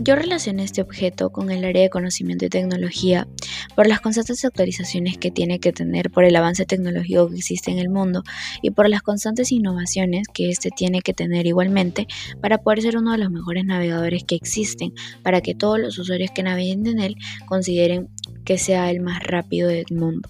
Yo relacioné este objeto con el área de conocimiento y tecnología por las constantes actualizaciones que tiene que tener por el avance tecnológico que existe en el mundo y por las constantes innovaciones que éste tiene que tener igualmente para poder ser uno de los mejores navegadores que existen, para que todos los usuarios que naveguen en él consideren que sea el más rápido del mundo.